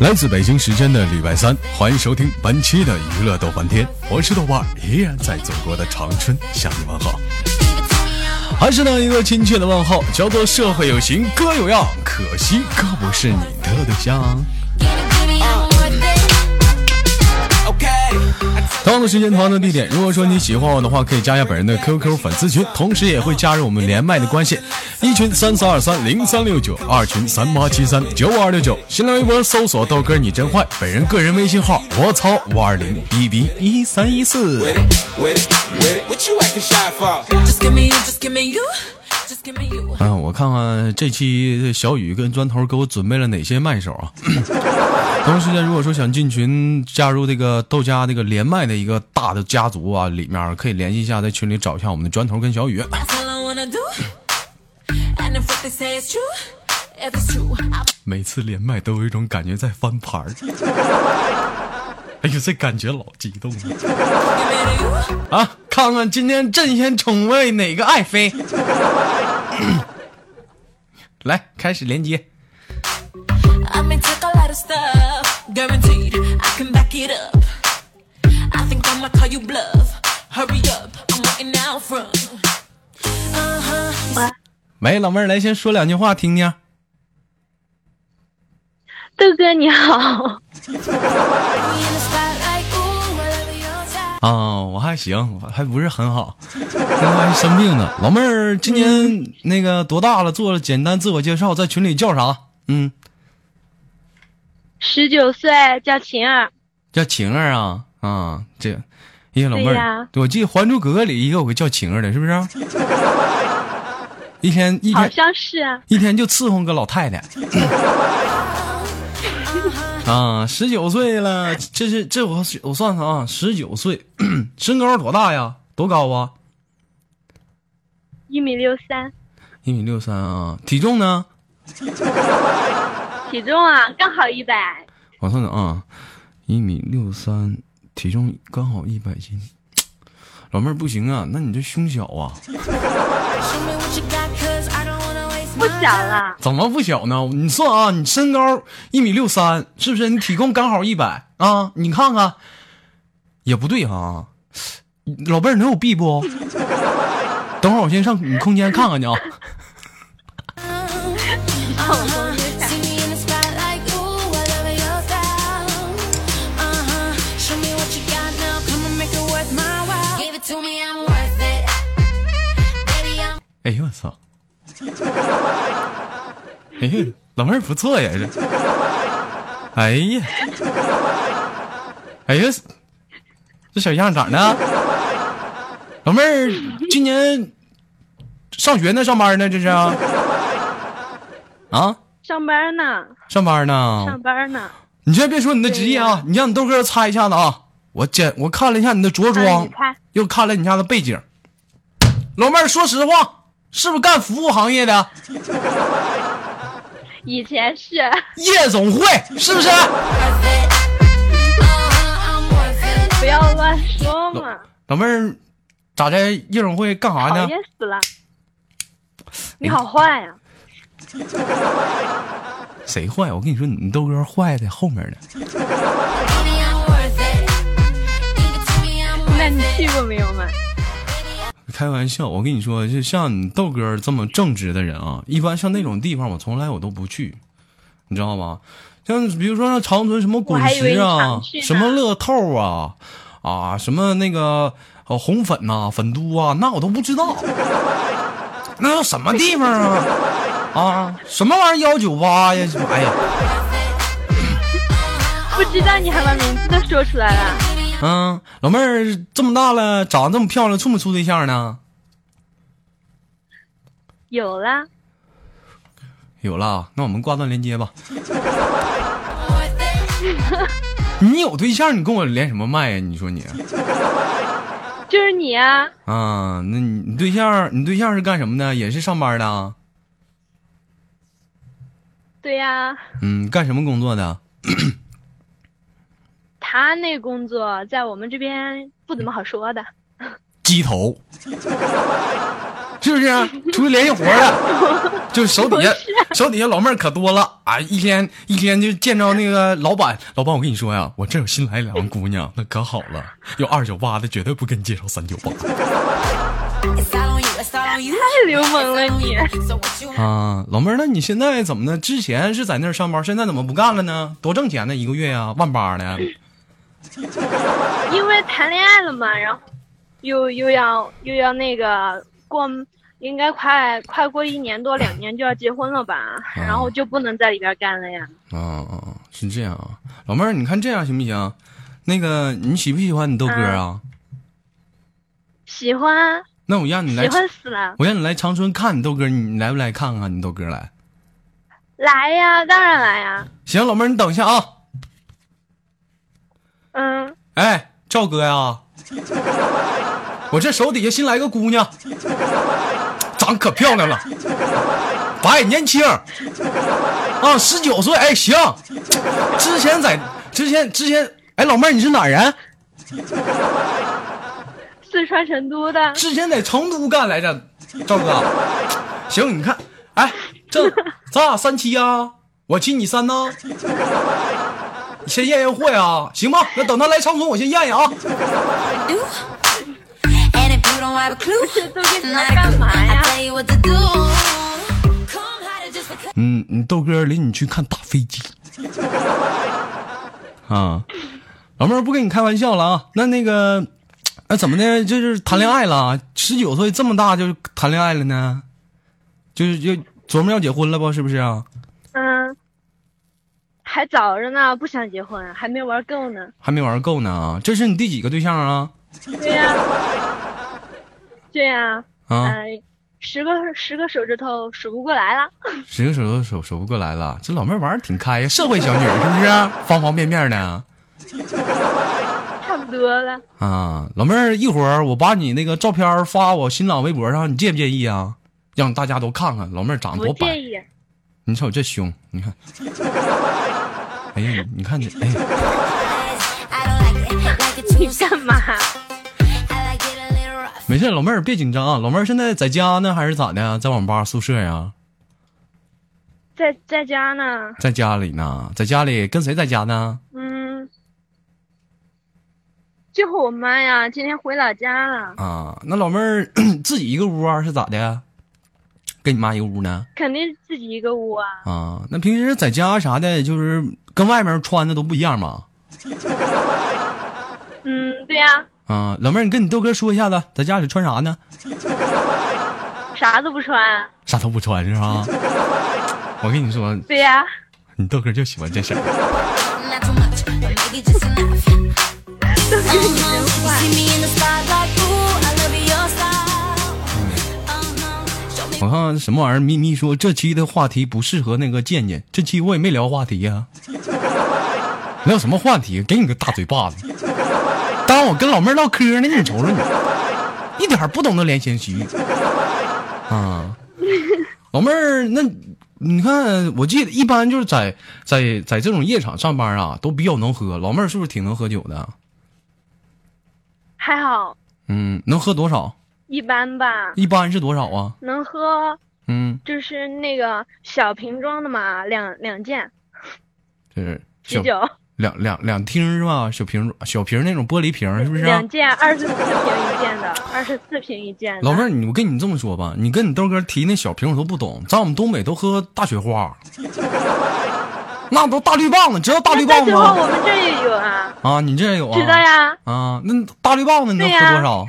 来自北京时间的礼拜三，欢迎收听本期的娱乐逗翻天，我是豆瓣，依然在祖国的长春向你问好，还是那一个亲切的问候，叫做社会有型哥有样，可惜哥不是你的对象。同样的时间，同样的地点。如果说你喜欢我的话，可以加一下本人的 QQ 粉丝群，同时也会加入我们连麦的关系。一群三四二三零三六九，二群三八七三九五二六九。新浪微博搜索豆哥你真坏，本人个人微信号我操五二零 b b 一三一四。嗯，我看看这期小雨跟砖头给我准备了哪些麦手啊？同时间，如果说想进群加入这个豆家这个连麦的一个大的家族啊，里面可以联系一下，在群里找一下我们的砖头跟小雨。每次连麦都有一种感觉在翻盘儿。哎呦，这感觉老激动了！啊，看看今天朕先宠爱哪个爱妃？来，开始连接。喂，老妹儿，来先说两句话听听。豆哥你好。啊，我还行，还不是很好，还生病呢。老妹儿今年那个多大了？做了简单自我介绍，在群里叫啥？嗯，十九岁，叫晴儿。叫晴儿啊啊，这，哎呀，老妹儿，我记得《还珠格格》里也有个叫晴儿的，是不是？一天一天好像是啊，一天就伺候个老太太。啊，十九岁了，这是这我我算算啊，十九岁，身高多大呀？多高啊？一米六三。一米六三啊，体重呢？体重啊，刚好一百。我算算啊，一米六三，体重刚好一百斤。老妹儿不行啊，那你这胸小啊。不小了，怎么不小呢？你算啊，你身高一米六三，是不是？你体重刚好一百啊？你看看，也不对啊。老妹儿能有 B 不？等会儿我先上你空间看看去啊。哎呀，老妹儿不错呀，这。哎呀，哎呀，这小样咋的？老妹儿今年上学呢，上班呢？这是啊？上班呢？上班呢？上班呢？你先别说你的职业啊，你让你豆哥猜一下子啊。我检我看了一下你的着装，又看了你家的背景。老妹儿，说实话。是不是干服务行业的？以前是夜总会，是不是？不要乱说嘛！老妹儿，咋在夜总会干啥呢？讨厌死了！你好坏呀！谁坏？我跟你说，你豆哥坏在后面呢。那你去过没有嘛？开玩笑，我跟你说，就像你豆哥这么正直的人啊，一般像那种地方，我从来我都不去，你知道吗？像比如说像长春什么滚石啊，什么乐透啊，啊，什么那个红粉呐，粉都啊，那我都不知道，那叫什么地方啊？啊，什么玩意儿幺九八呀？哎呀，不知道你还把名字都说出来了。嗯，老妹儿这么大了，长得这么漂亮，处没处对象呢？有了，有了，那我们挂断连接吧。你有对象，你跟我连什么麦呀？你说你，就是你啊。啊，那你你对象，你对象是干什么的？也是上班的。对呀。嗯，干什么工作的？他那工作在我们这边不怎么好说的，鸡头，是是不是？啊出去联系活了，就手底下手底下老妹儿可多了啊！一天一天就见着那个老板，老板我跟你说呀，我这有新来两个姑娘，那可好了，有二九八的，绝对不给你介绍三九八。太流氓了你！啊，老妹儿，那你现在怎么呢？之前是在那儿上班，现在怎么不干了呢？多挣钱呢？一个月呀，万八呢？因为谈恋爱了嘛，然后又又要又要那个过，应该快快过一年多两年就要结婚了吧，然后就不能在里边干了呀。啊啊，是这样啊，老妹儿，你看这样行不行？那个你喜不喜欢你豆哥啊？喜欢。那我让你来，喜欢死了。我让你来长春看你豆哥，你来不来看看你豆哥来？来呀，当然来呀。行，老妹儿，你等一下啊。嗯。哎，赵哥呀，我这手底下新来个姑娘，长可漂亮了，白年轻，啊，十九岁。哎，行。之前在之前之前，哎，老妹儿，你是哪人？四川成都的，之前在成都干来着，赵哥。行，你看，哎，这 咱俩三七啊，我七你三呢，先验验货呀，行吧？那等他来长春，我先验验啊。嗯，你豆哥领你去看大飞机。啊，老妹儿不跟你开玩笑了啊，那那个。那怎么的？就是谈恋爱了，十九岁这么大就谈恋爱了呢？就是就琢磨要结婚了不？是不是啊？嗯，还早着呢，不想结婚，还没玩够呢。还没玩够呢？这是你第几个对象啊？对呀，对呀。啊，十个十个手指头数不过来了。十个手指头数数不过来了，这老妹玩的挺开呀，社会小女是不是？方方面面的。差不多了啊，老妹儿，一会儿我把你那个照片发我新浪微博上，你介不介意啊？让大家都看看老妹儿长得多白。介意。你瞅我这胸，你看。哎呀，你看这，哎。你干嘛？没事，老妹儿别紧张啊。老妹儿现在在家呢，还是咋的？在网吧宿舍呀？在在家呢。在家里呢，在家里跟谁在家呢？嗯就和我妈呀，今天回老家了。啊，那老妹儿 自己一个屋啊，是咋的？跟你妈一个屋呢？肯定自己一个屋啊。啊，那平时在家啥的，就是跟外面穿的都不一样吗？嗯，对呀。啊，老妹儿，你跟你豆哥说一下子，在家里穿啥呢？啥都不穿。啥都不穿是吧？我跟你说。对呀。你豆哥就喜欢这身。我看看什么玩意儿？咪咪说这期的话题不适合那个健健，这期我也没聊话题呀。聊什么话题？给你个大嘴巴子！当我跟老妹儿唠嗑呢，你瞅瞅你，一点不懂得怜香惜玉啊！老妹儿，那你看，我记得一般就是在在在这种夜场上班啊，都比较能喝。老妹儿是不是挺能喝酒的？还好，嗯，能喝多少？一般吧。一般是多少啊？能喝，嗯，就是那个小瓶装的嘛，两两件。就是啤酒。两两两听是吧？小瓶小瓶那种玻璃瓶是不是？两件，二十四瓶一件的，二十四瓶一件的。老妹儿，你我跟你这么说吧，你跟你豆哥提那小瓶我都不懂，在我们东北都喝大雪花。那都大绿棒子，知道大绿棒子吗？我们这也有啊。啊，你这也有啊？知道呀。啊，那大绿棒子你能喝多少？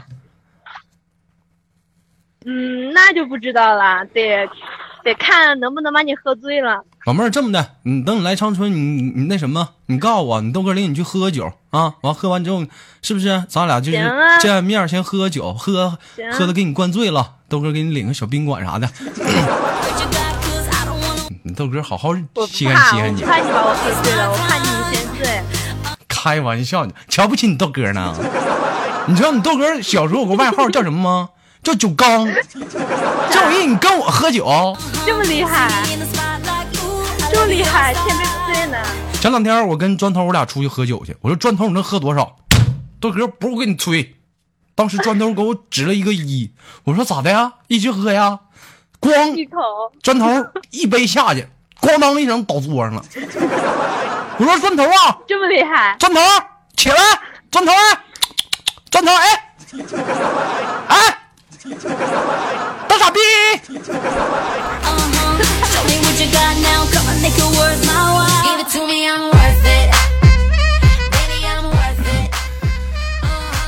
嗯，那就不知道了，得得看能不能把你喝醉了。老妹儿，这么的，你等你来长春，你你那什么，你告诉我，你豆哥领你去喝酒啊。完喝完之后，是不是咱俩就是见面先喝酒，喝喝的给你灌醉了，豆哥给你领个小宾馆啥的。你豆哥好好稀罕稀罕你，我怕你把我喝醉了，我怕你先醉。开玩笑呢，瞧不起你豆哥呢？你知道你豆哥小时候有个外号叫什么吗？叫酒缸。就因为你跟我喝酒，这么厉害，这么厉害，天没醉呢。前两天我跟砖头我俩出去喝酒去，我说砖头你能喝多少？豆哥不是我给你吹，当时砖头给我指了一个一，我说咋的呀？一起喝呀？咣，一口砖头一杯下去，咣当一声倒桌上了。我说砖头啊，这么厉害，砖头起来，砖头，砖头，哎，哎，大傻逼！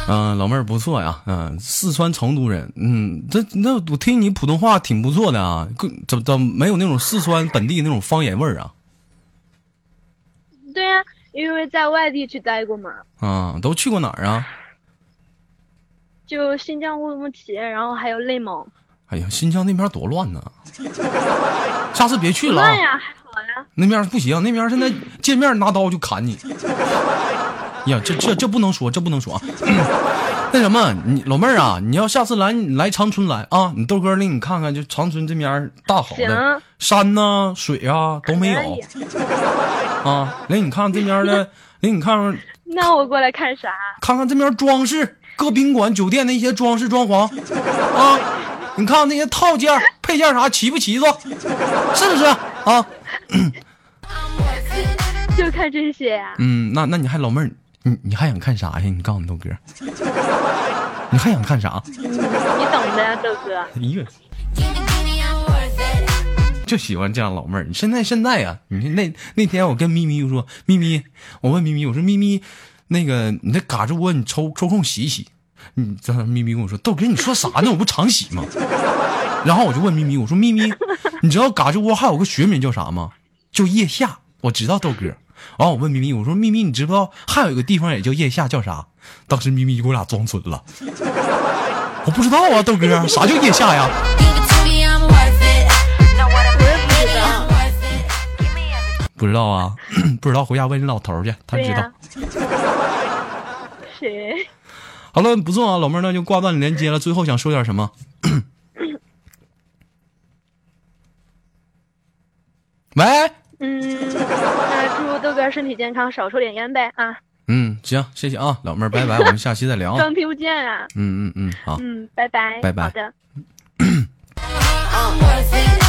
嗯，老妹儿不错呀，嗯，四川成都人，嗯，这那我听你普通话挺不错的啊，怎怎没有那种四川本地那种方言味儿啊？对呀，因为在外地去待过嘛。啊，都去过哪儿啊？就新疆乌鲁木齐，然后还有内蒙。哎呀，新疆那边多乱呐！下次别去了啊乱，呀，还好呀。那边不行，那边现在 见面拿刀就砍你。呀，这这这不能说，这不能说啊。那什么，你老妹儿啊，你要下次来来长春来啊，你豆哥领你看看，就长春这边大好的山呐、水啊都没有啊，领你看这边的，领你看看那我过来看啥？看看这边装饰，各宾馆、酒店的一些装饰装潢啊，你看看那些套件、配件啥齐不齐子，是不是啊？就看这些呀、嗯，那那你还老妹儿，你你还想看啥呀？你告诉你豆哥，你还想看啥？你懂的呀，豆哥。哎呀，Give me, give me, I'm worth it. 就喜欢这样老妹儿。你现在现在呀、你那那天我跟咪咪说，咪咪，我问咪咪，我说咪咪，那个你那嘎吱窝你抽抽空洗一洗。你这咪咪跟我说，豆哥你说啥呢？我不常洗吗？然后我就问咪咪，我说咪咪，你知道嘎吱窝还有个学名叫啥吗？叫腋下。我知道豆哥。然后我问咪咪，我说咪咪，你知不知道还有一个地方也叫腋下，叫啥？当时咪咪就给我俩装纯了。我不知道啊，豆哥，啥叫腋下呀?不知道啊，不知道，回家问你老头去，他知道。谁？好了，不送啊，老妹儿，那就挂断连接了。最后想说点什么？喂，嗯，那祝豆哥身体健康，少抽点烟呗啊！嗯，行，谢谢啊，老妹儿，拜拜，我们下期再聊啊。刚听不见啊。嗯嗯嗯，好。嗯，拜拜。拜拜好的。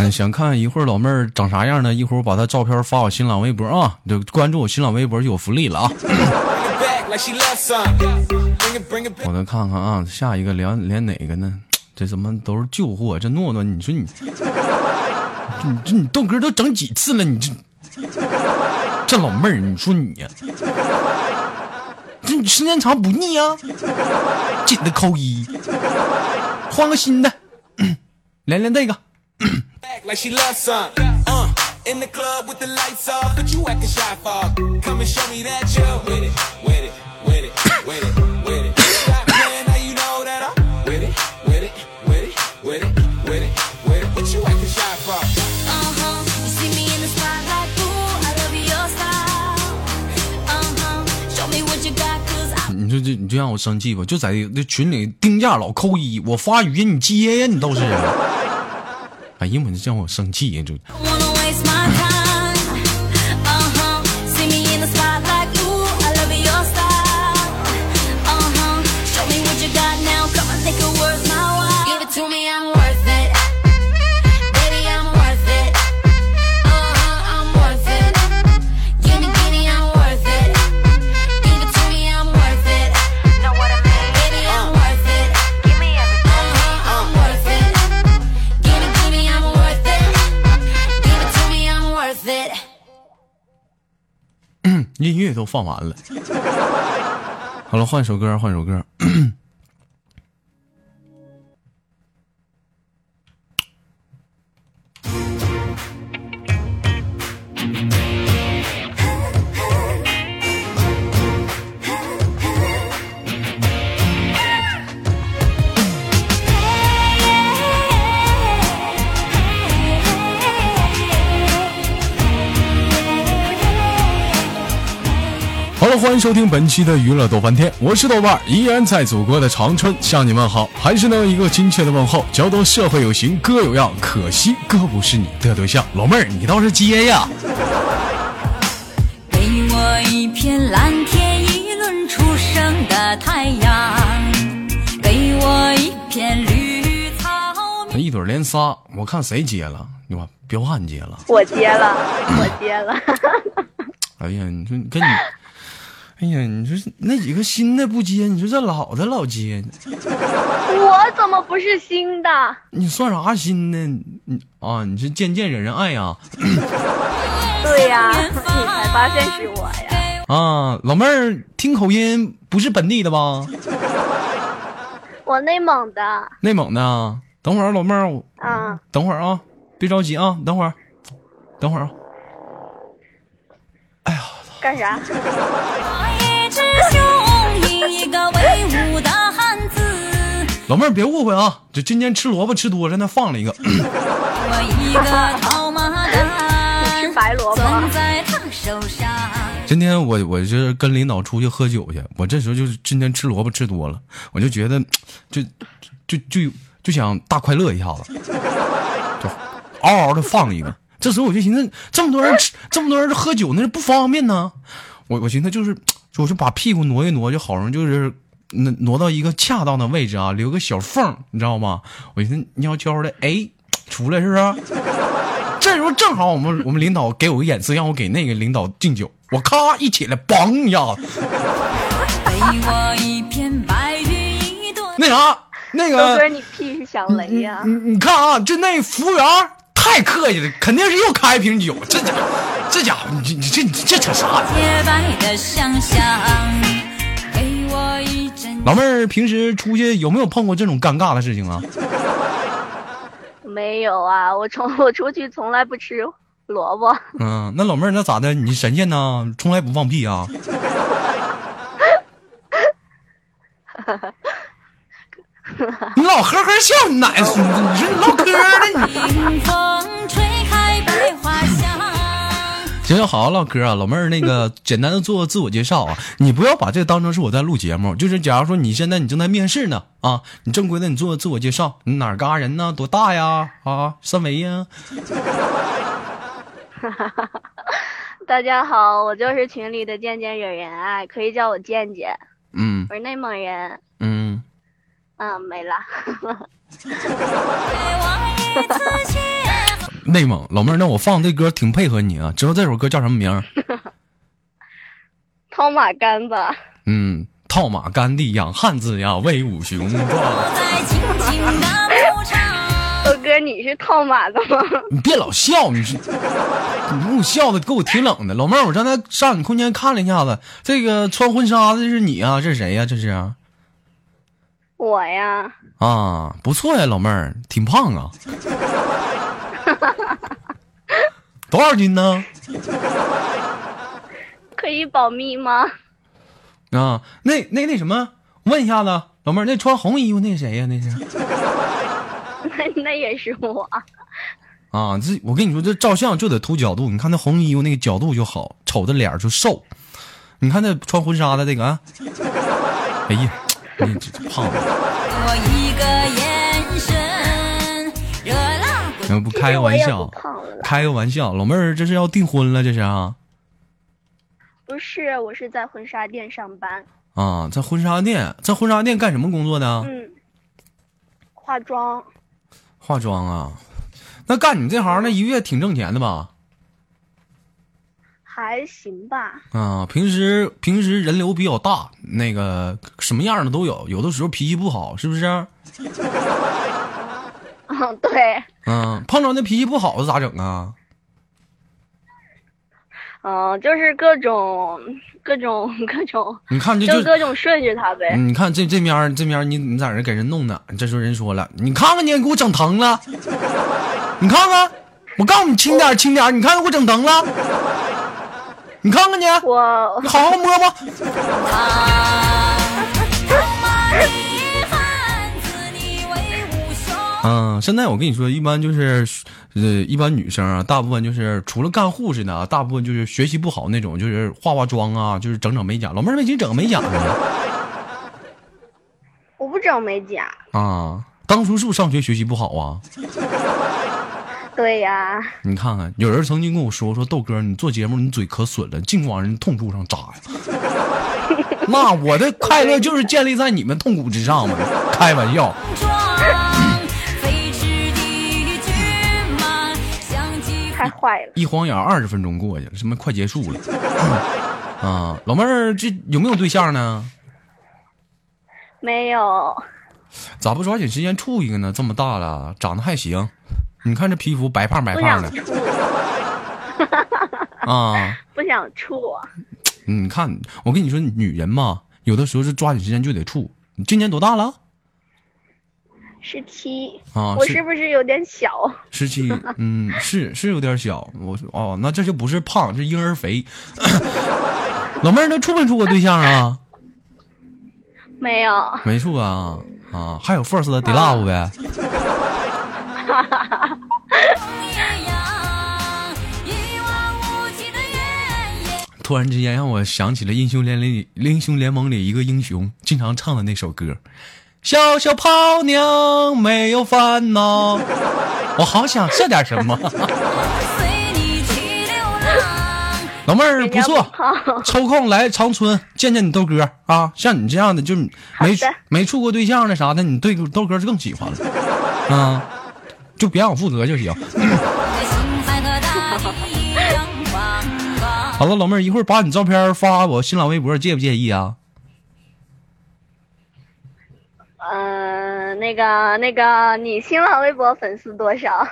嗯，想看一会儿老妹儿长啥样呢？一会儿我把她照片发我新浪微博啊，就关注我新浪微博就有福利了啊。我再看看啊，下一个连连哪个呢？这怎么都是旧货？这诺诺，你说你，你这你豆哥都整几次了？你这这老妹儿，你说你呀、这你时间长不腻啊？紧的扣一，换个新的，连连这个。Back like she loves some. Uh, in the club with the lights off, but you acting shy for. Come and show me that you're with it, with it, with it, with it, with it. Stop playing, now you know that I'm with it, with it, with it, with it, with it, with it. What you acting shy for? Uh-huh. You see me in the spotlight, ooh, I love your style. Uh-huh. Show me what you got, 'cause I 你说这你就让我生气吧？就在这群里定价老扣一，我发语音你接呀，你倒是。 哎呀，我这让我生气呀，就。音乐都放完了。好了，换首歌，换首歌。欢迎收听本期的娱乐逗翻天，我是豆瓣儿，依然在祖国的长春向你问好，还是那一个亲切的问候，交多社会有型哥有样，可惜哥不是你的对象。老妹儿，你倒是接呀！给我一片蓝天，一轮初升的太阳，给我一片绿草那一对连仨，我看谁接了？你吧，彪悍接了。我接了，我接了。哎呀，你说跟你，哎呀，你说那几个新的不接，你说这老的老接，我怎么不是新的？你算啥新的？你啊，你是渐渐惹人爱呀、对呀、你才发现是我呀。啊！老妹儿听口音不是本地的吧？我内蒙的，内蒙的啊。等会儿，老妹儿，啊嗯，等会儿啊，别着急啊，等会儿，等会儿啊。哎呀干啥？老妹儿别误会啊，就今天吃萝卜吃多了，那放了一个。我一个套马杆，吃白萝卜攥在他手上。今天我我是跟领导出去喝酒去，我这时候就是今天吃萝卜吃多了，我就觉得就就就就想大快乐一下子，就嗷嗷的放一个。这时候我就寻思，这么多人吃，这么多人喝酒，那是不方便呢。我我寻思就是，我就把屁股挪一挪，就好容易就是挪挪到一个恰当的位置啊，留个小缝，你知道吗？我寻思悄悄的，哎，出来是不是？这时候正好我们我们领导给我个眼色，让我给那个领导敬酒。我咔一起来，嘣一下子，给我一片白云，一朵那啥，那豆个哥，你屁是响雷呀、你你看啊，就那服务员太客气了，肯定是又开一瓶酒。这家这家伙，你你这你这扯啥呢？洁白的想象，给我一阵老妹儿平时出去有没有碰过这种尴尬的事情啊？没有啊，我从我出去从来不吃萝卜。嗯，那老妹儿那咋的？你神仙呢？从来不放屁啊？你老呵呵笑，你奶孙子！你说你唠嗑呢？行行，好好唠嗑啊，老妹儿，那个 简单的做自我介绍啊，你不要把这个当成是我在录节目，就是假如说你现在你正在面试呢啊，你正规的你做自我介绍，你哪嘎人呢？多大呀？啊，三围呀？大家好，我就是群里的渐渐惹人爱，可以叫我渐渐。嗯我是内蒙人，嗯，嗯，没了。内蒙老妹儿，那我放这歌挺配合你啊，知道这首歌叫什么名儿？套马杆子，嗯，套马杆地养汉子呀，威武雄壮。哥你是套马的吗？你别老笑，你是你给我笑的给我挺冷的。老妹儿，我刚才上你空间看了一下子，这个穿婚纱的是你啊？这是谁呀、这是啊？我呀，啊，不错呀，老妹儿，挺胖啊。多少斤呢？可以保密吗？啊，那那那什么，问一下子，老妹儿，那穿红衣服那谁呀、那是 那那也是我。啊，这我跟你说，这照相就得图角度。你看那红衣服那个角度就好，瞅着脸儿就瘦。你看那穿婚纱的这个啊，哎呀，你这这胖子。我一个眼神，热开个玩笑开个玩笑，老妹儿这是要订婚了，这是啊不是，我是在婚纱店上班。啊，在婚纱店，在婚纱店干什么工作的？嗯，化妆化妆啊。那干你这行，那一个月挺挣钱的吧？还行吧。啊，平时平时人流比较大，那个什么样的都有，有的时候脾气不好，是不是？嗯，对，嗯，碰着那脾气不好的咋整啊？嗯，就是各种各种各种，你看这就，就各种顺着他呗。你看这这面儿这面儿你你在这给人弄的，这时候人说了，你看看你给我整疼了，你看看，我告诉你轻点儿轻点儿，你看看给我整疼了，你看看你，我你好好摸摸。烫。嗯，现在我跟你说，一般就是，呃，一般女生啊，大部分就是除了干护士的啊，大部分就是学习不好那种，就是化化妆啊，就是整整美甲。老妹儿为什么整美甲呢？我不整美甲，啊，当初是不是上学学习不好啊？对呀，你看看，有人曾经跟我说说豆哥，你做节目你嘴可损了，净往人痛处上扎呀。那我的快乐就是建立在你们痛苦之上嘛，开玩笑。太坏了。一晃眼二十分钟过去了，什么快结束了。啊，老妹儿，这有没有对象呢？没有，咋不抓紧时间处一个呢？这么大了，长得还行。你看这皮肤白胖白胖的啊。不想处。你看，我跟你说，女人嘛，有的时候是抓紧时间就得处。你今年多大了？十七，啊我是不是有点小？十七，嗯，是是有点小。我说哦，那这就不是胖，是婴儿肥。老妹儿，那处没处过对象啊？没有，没处啊啊，还有 first 的 love 呗。突然之间让我想起了英雄联盟里英雄联盟里一个英雄经常唱的那首歌，《小小泡娘没有烦恼》。我好想这点什么。老妹儿不错，抽空来长春见见你豆哥啊！像你这样的，就没的没处过对象的啥的，你对豆哥是更喜欢了 啊！就别让我负责就行。好了，老妹儿，一会儿把你照片发我新浪微博，介不介意啊？嗯、那个那个，你新浪微博粉丝多少？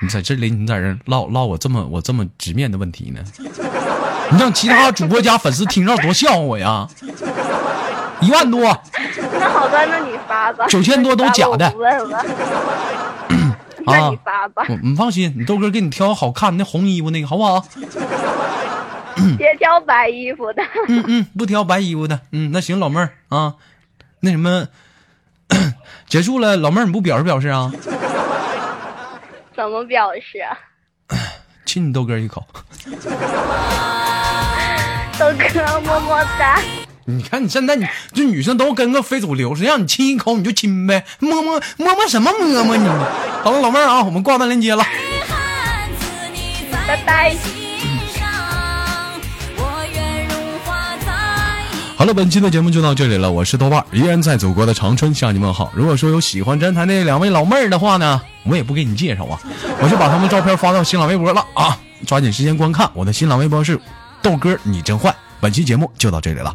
你在这里，你在这唠唠我这么我这么直面的问题呢？你让其他主播家粉丝听着多笑话我呀！一万多，那好吧，那你发吧。9000多都假的。那你发吧，我你放心，你豆哥给你挑好看那红衣服那个好不好？别挑白衣服的。嗯嗯，不挑白衣服的。嗯，那行，老妹儿啊，那什么，结束了，老妹儿你不表示表示啊？怎么表示啊？亲你豆哥一口。豆哥么么哒。你看你现在你这女生都跟个非主流似的，让你亲一口你就亲呗，摸摸摸摸什么摸摸你？好了，老妹儿啊，我们挂断连接了。拜拜好了，本期的节目就到这里了，我是豆瓣，依然在祖国的长春向你问好。如果说有喜欢咱台那两位老妹儿的话呢，我也不给你介绍啊，我就把他们照片发到新浪微博了啊，抓紧时间观看我的新浪微博是豆哥你真坏。本期节目就到这里了。